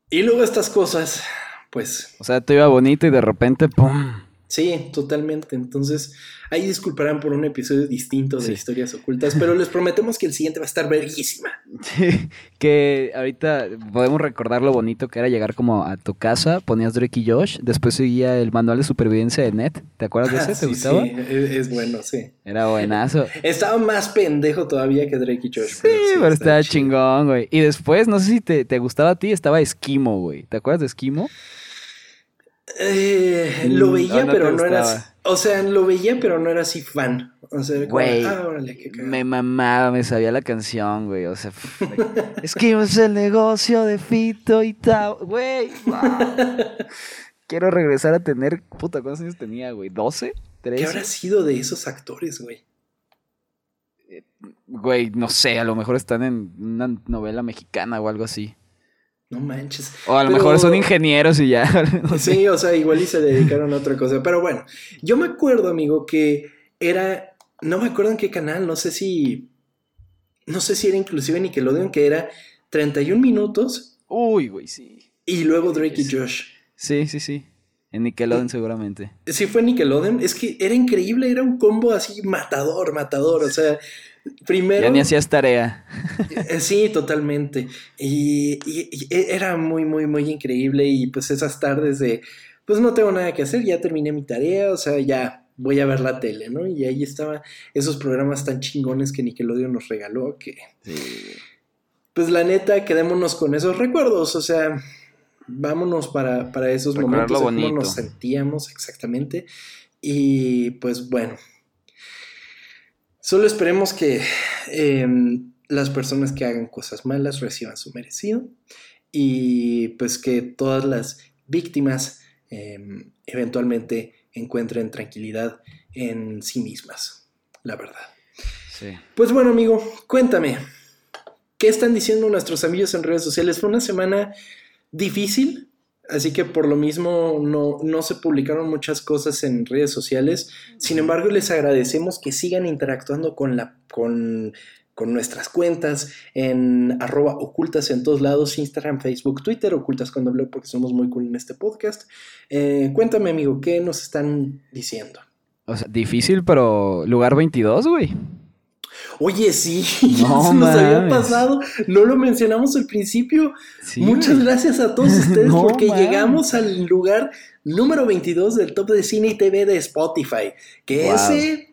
S1: Y luego estas cosas, pues...
S2: O sea, te iba bonito y de repente, ¡pum!
S1: Sí, totalmente. Entonces, ahí disculparán por un episodio distinto de historias ocultas, pero les prometemos que el siguiente va a estar verguísima.
S2: Sí, que ahorita podemos recordar lo bonito que era llegar como a tu casa, ponías Drake y Josh, después seguía el manual de supervivencia de Net. ¿Te acuerdas de ese? ¿Te
S1: sí,
S2: gustaba?
S1: Sí, es, bueno, sí.
S2: Era buenazo.
S1: Estaba más pendejo todavía que Drake y Josh.
S2: Sí, pero, estaba chingón, güey. Y después, no sé si te, te gustaba a ti, estaba Esquimo, güey. ¿Te acuerdas de Esquimo?
S1: Eh, lo mm, veía, pero no era. O sea, lo veía, pero no era así fan. O sea,
S2: güey, ah, me mamaba, me sabía la canción, güey. O sea, es que es el negocio de Fito y tal. Güey, quiero regresar a tener. Puta, ¿cuántos años tenía, güey? ¿12? ¿13?
S1: ¿Qué habrá sido de esos actores, güey?
S2: Güey, no sé, a lo mejor están en una novela mexicana o algo así.
S1: No manches.
S2: O a lo mejor son ingenieros y ya.
S1: sí, o sea, igual y se dedicaron a otra cosa. Pero bueno, yo me acuerdo, amigo, que era. No me acuerdo en qué canal, no sé si. No sé si era inclusive Nickelodeon, que era 31 minutos.
S2: Uy, güey, sí.
S1: Y luego Drake y Josh.
S2: Sí, sí, sí. En Nickelodeon seguramente.
S1: Sí, fue Nickelodeon. Es que era increíble, era un combo así matador, matador. O sea, Primero.
S2: Ya ni hacías tarea.
S1: Eh, sí, totalmente. Y, era muy, muy, muy increíble. Y pues esas tardes de, pues no tengo nada que hacer, ya terminé mi tarea, o sea, ya voy a ver la tele, ¿no? Y ahí estaban esos programas tan chingones que Nickelodeon nos regaló que... Pues la neta, quedémonos con esos recuerdos, o sea, vámonos para, para esos momentos de cómo nos sentíamos exactamente. Y pues bueno, Solo esperemos que em, las personas que hagan cosas malas reciban su merecido y pues que todas las víctimas em, eventualmente encuentren tranquilidad en sí mismas, la verdad. Sí. Pues bueno, amigo, cuéntame, ¿qué están diciendo nuestros amigos en redes sociales? Fue una semana difícil, Así que por lo mismo no, se publicaron muchas cosas en redes sociales. Sin embargo, les agradecemos que sigan interactuando con, la, con, nuestras cuentas en arroba ocultas en todos lados, Instagram, Facebook, Twitter, ocultas con doble porque somos muy cool en este podcast. Eh, cuéntame, amigo, ¿qué nos están diciendo?
S2: O sea, difícil, pero lugar 22, güey.
S1: Oye, sí, no, se nos había pasado, no lo mencionamos al principio. Muchas gracias a todos ustedes porque llegamos al lugar número 22 del top de cine y TV de Spotify, que ese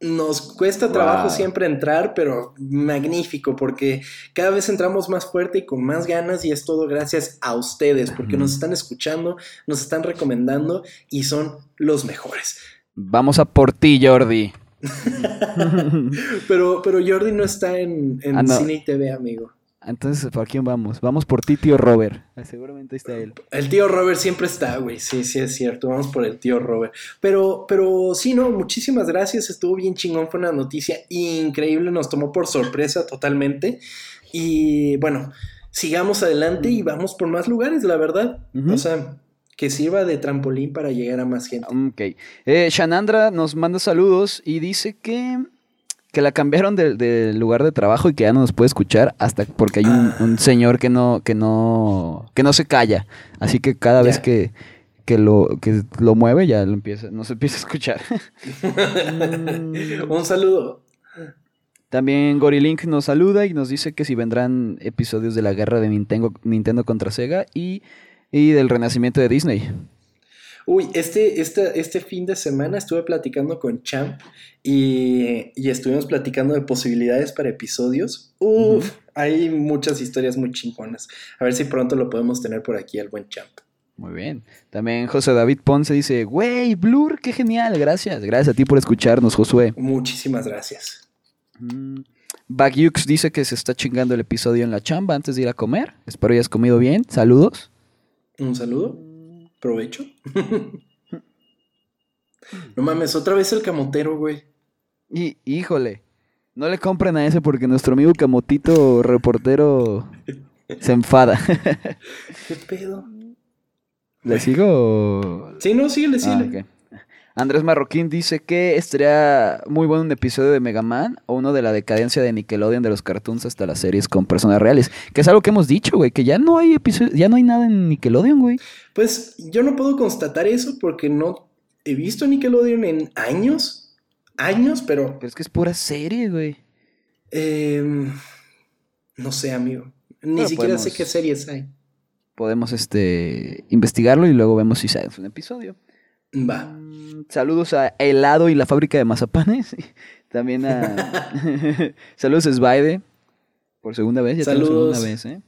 S1: nos cuesta trabajo siempre entrar, pero magnífico, porque cada vez entramos más fuerte y con más ganas y es todo gracias a ustedes, porque nos están escuchando, nos están recomendando y son los mejores.
S2: Vamos a por ti, Jordi.
S1: pero, pero Jordi no está en, en ah, cine y TV, amigo.
S2: Entonces, ¿por quién vamos? Vamos por ti, tío Robert. Ah, seguramente está él.
S1: El tío Robert siempre está, güey. Sí, sí, es cierto. Vamos por el tío Robert. Pero, pero sí, no, muchísimas gracias. Estuvo bien chingón. Fue una noticia increíble. Nos tomó por sorpresa totalmente. Y bueno, sigamos adelante y vamos por más lugares, la verdad. O sea, que sirva de trampolín para llegar a más gente.
S2: Ok. Eh, Shanandra nos manda saludos y dice que que la cambiaron del lugar de trabajo y que ya no nos puede escuchar hasta porque hay un, ah. señor que no, que no, que no se calla. Así que cada vez que, que lo, que lo mueve ya lo empieza, no se empieza a escuchar.
S1: un saludo.
S2: También Gorilink nos saluda y nos dice que si vendrán episodios de la guerra de Nintendo, Nintendo contra Sega y, y del renacimiento de Disney.
S1: Uy, este, este, este fin de semana estuve platicando con Champ y, estuvimos platicando de posibilidades para episodios. Uf, hay muchas historias muy chingonas. A ver si pronto lo podemos tener por aquí, el buen Champ.
S2: Muy bien. También José David Ponce dice, güey, Blur, qué genial, gracias. Gracias a ti por escucharnos, Josué.
S1: Muchísimas gracias.
S2: Mm. Bagyux dice que se está chingando el episodio en la chamba antes de ir a comer. Espero hayas comido bien. Saludos.
S1: Un saludo. Provecho. no mames, otra vez el camotero, güey.
S2: Y, híjole, no le compren a ese porque nuestro amigo camotito reportero se enfada.
S1: ¿Qué pedo?
S2: ¿Le sigo?
S1: Sí, no, síguele, síguele. Ah,
S2: Andrés Marroquín dice que estaría muy bueno un episodio de Mega Man o uno de la decadencia de Nickelodeon de los cartoons hasta las series con personas reales. Que es algo que hemos dicho, güey, que ya no hay episodios, ya no hay nada en Nickelodeon, güey.
S1: Pues yo no puedo constatar eso porque no he visto Nickelodeon en años. Años, pero.
S2: Pero es que es pura serie, güey.
S1: Em, no sé, amigo. Ni siquiera sé qué series hay.
S2: Podemos este investigarlo y luego vemos si sale un episodio.
S1: Va.
S2: Mm, saludos a Helado y la fábrica de mazapanes. También a. saludos a Sbaide. Por segunda vez, ya
S1: saludos, segunda vez, ¿eh?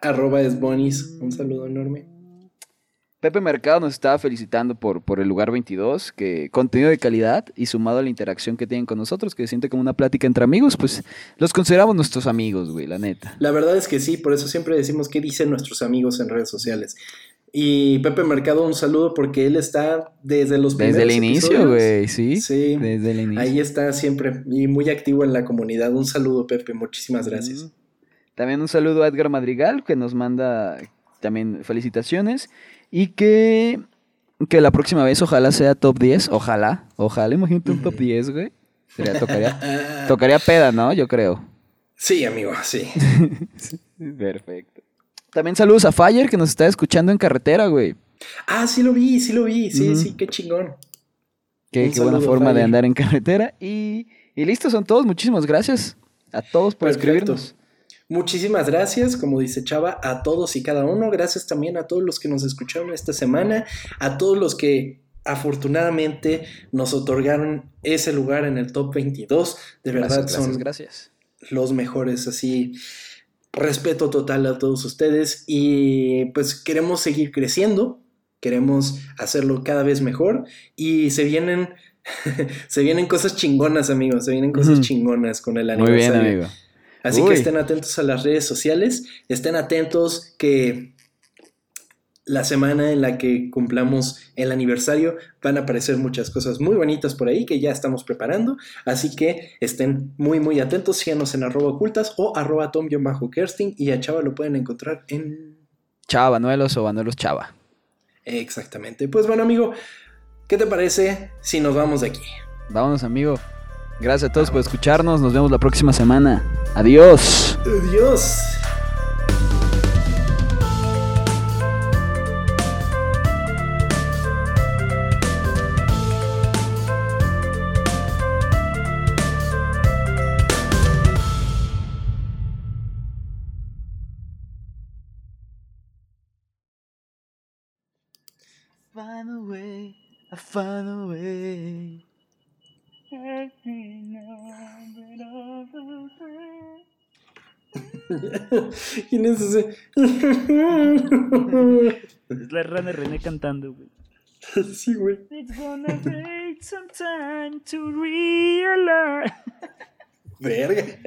S1: Arroba Esbonis. Un saludo enorme.
S2: Pepe Mercado nos estaba felicitando por, por el lugar 22, que contenido de calidad y sumado a la interacción que tienen con nosotros, que se siente como una plática entre amigos, pues los consideramos nuestros amigos, güey, la neta.
S1: La verdad es que sí, por eso siempre decimos qué dicen nuestros amigos en redes sociales. Y Pepe Mercado, un saludo porque él está desde los
S2: primeros Desde el inicio, güey, sí.
S1: Sí.
S2: Desde el inicio.
S1: Ahí está siempre y muy activo en la comunidad. Un saludo, Pepe, muchísimas gracias.
S2: También un saludo a Edgar Madrigal, que nos manda también felicitaciones. Y que, que la próxima vez ojalá sea top 10. Ojalá, ojalá, imagínate un top 10, güey. Sería, tocaría, tocaría peda, ¿no? Yo creo.
S1: Sí, amigo, sí.
S2: Perfecto. También saludos a Fire que nos está escuchando en carretera, güey.
S1: Ah, sí lo vi, sí lo vi. Sí, sí, qué chingón.
S2: Qué, buena forma de andar en carretera. Y, y listo, son todos. Muchísimas gracias a todos por escribirnos.
S1: Muchísimas gracias, como dice Chava, a todos y cada uno. Gracias también a todos los que nos escucharon esta semana, a todos los que afortunadamente nos otorgaron ese lugar en el top 22. De verdad son
S2: gracias.
S1: los mejores, así respeto total a todos ustedes y pues queremos seguir creciendo, queremos hacerlo cada vez mejor y se vienen se vienen cosas chingonas, amigos, se vienen cosas chingonas con el aniversario. Muy bien, amigo. Así que estén atentos a las redes sociales, estén atentos que la semana en la que cumplamos el aniversario van a aparecer muchas cosas muy bonitas por ahí que ya estamos preparando. Así que estén muy, muy atentos. Síganos en arroba ocultas o arroba tom-kersting y a Chava lo pueden encontrar en...
S2: Chava Banuelos o Banuelos Chava.
S1: Exactamente. Pues bueno, amigo, ¿qué te parece si nos vamos de aquí?
S2: Vámonos, amigo. Gracias a todos por escucharnos. Nos vemos la próxima semana. Adiós.
S1: Adiós.
S2: I find a way.
S1: ¿Quién es ese?
S2: es la rana René cantando, güey.
S1: Sí, güey.
S2: It's gonna take some time to realize.
S1: Verga.